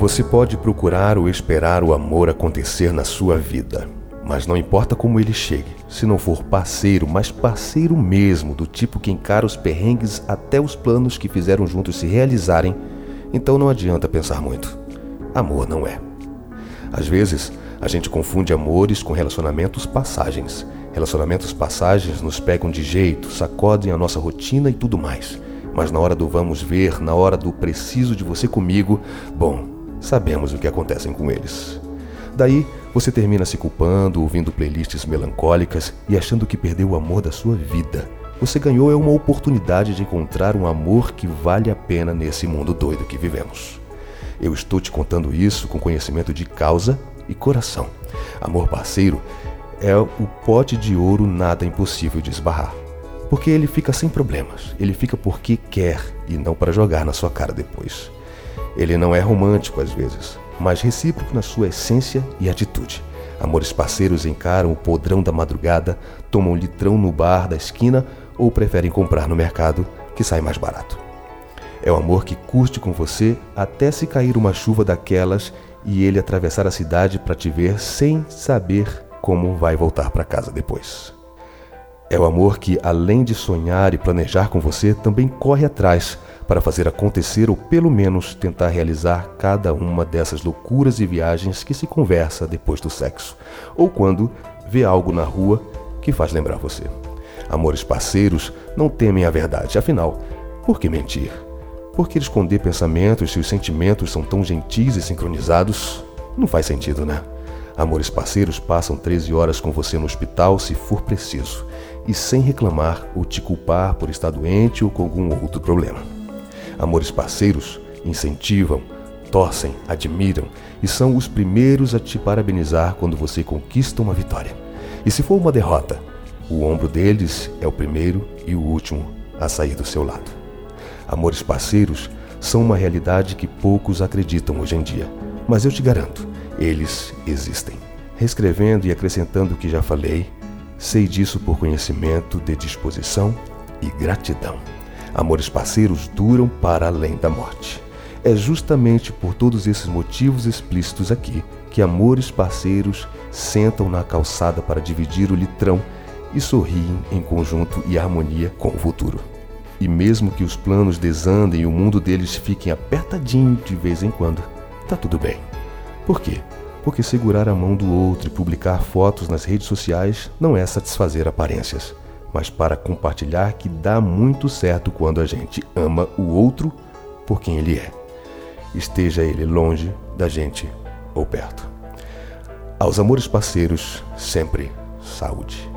Você pode procurar ou esperar o amor acontecer na sua vida, mas não importa como ele chegue, se não for parceiro, mas parceiro mesmo, do tipo que encara os perrengues até os planos que fizeram juntos se realizarem, então não adianta pensar muito. Amor não é. Às vezes, a gente confunde amores com relacionamentos passagens. Relacionamentos passagens nos pegam de jeito, sacodem a nossa rotina e tudo mais. Mas na hora do vamos ver, na hora do preciso de você comigo, bom, sabemos o que acontecem com eles. Daí, você termina se culpando, ouvindo playlists melancólicas e achando que perdeu o amor da sua vida. Você ganhou é uma oportunidade de encontrar um amor que vale a pena nesse mundo doido que vivemos. Eu estou te contando isso com conhecimento de causa e coração. Amor parceiro é o pote de ouro nada impossível de esbarrar. Porque ele fica sem problemas, ele fica porque quer e não para jogar na sua cara depois. Ele não é romântico às vezes, mas recíproco na sua essência e atitude. Amores parceiros encaram o podrão da madrugada, tomam litrão no bar da esquina ou preferem comprar no mercado, que sai mais barato. É o amor que curte com você até se cair uma chuva daquelas e ele atravessar a cidade para te ver sem saber como vai voltar para casa depois. É o amor que, além de sonhar e planejar com você, também corre atrás para fazer acontecer ou pelo menos tentar realizar cada uma dessas loucuras e viagens que se conversa depois do sexo, ou quando vê algo na rua que faz lembrar você. Amores parceiros não temem a verdade, afinal, por que mentir? Por que esconder pensamentos se os sentimentos são tão gentis e sincronizados? Não faz sentido, né? Amores parceiros passam 13 horas com você no hospital se for preciso, e sem reclamar ou te culpar por estar doente ou com algum outro problema. Amores parceiros incentivam, torcem, admiram e são os primeiros a te parabenizar quando você conquista uma vitória. E se for uma derrota, o ombro deles é o primeiro e o último a sair do seu lado. Amores parceiros são uma realidade que poucos acreditam hoje em dia, mas eu te garanto, eles existem. Reescrevendo e acrescentando o que já falei, sei disso por conhecimento de disposição e gratidão. Amores parceiros duram para além da morte. É justamente por todos esses motivos explícitos aqui que amores parceiros sentam na calçada para dividir o litrão e sorriem em conjunto e harmonia com o futuro. E mesmo que os planos desandem e o mundo deles fiquem apertadinho de vez em quando, tá tudo bem. Por quê? Porque segurar a mão do outro e publicar fotos nas redes sociais não é satisfazer aparências mas para compartilhar que dá muito certo quando a gente ama o outro por quem ele é, esteja ele longe da gente ou perto. Aos amores parceiros, sempre saúde.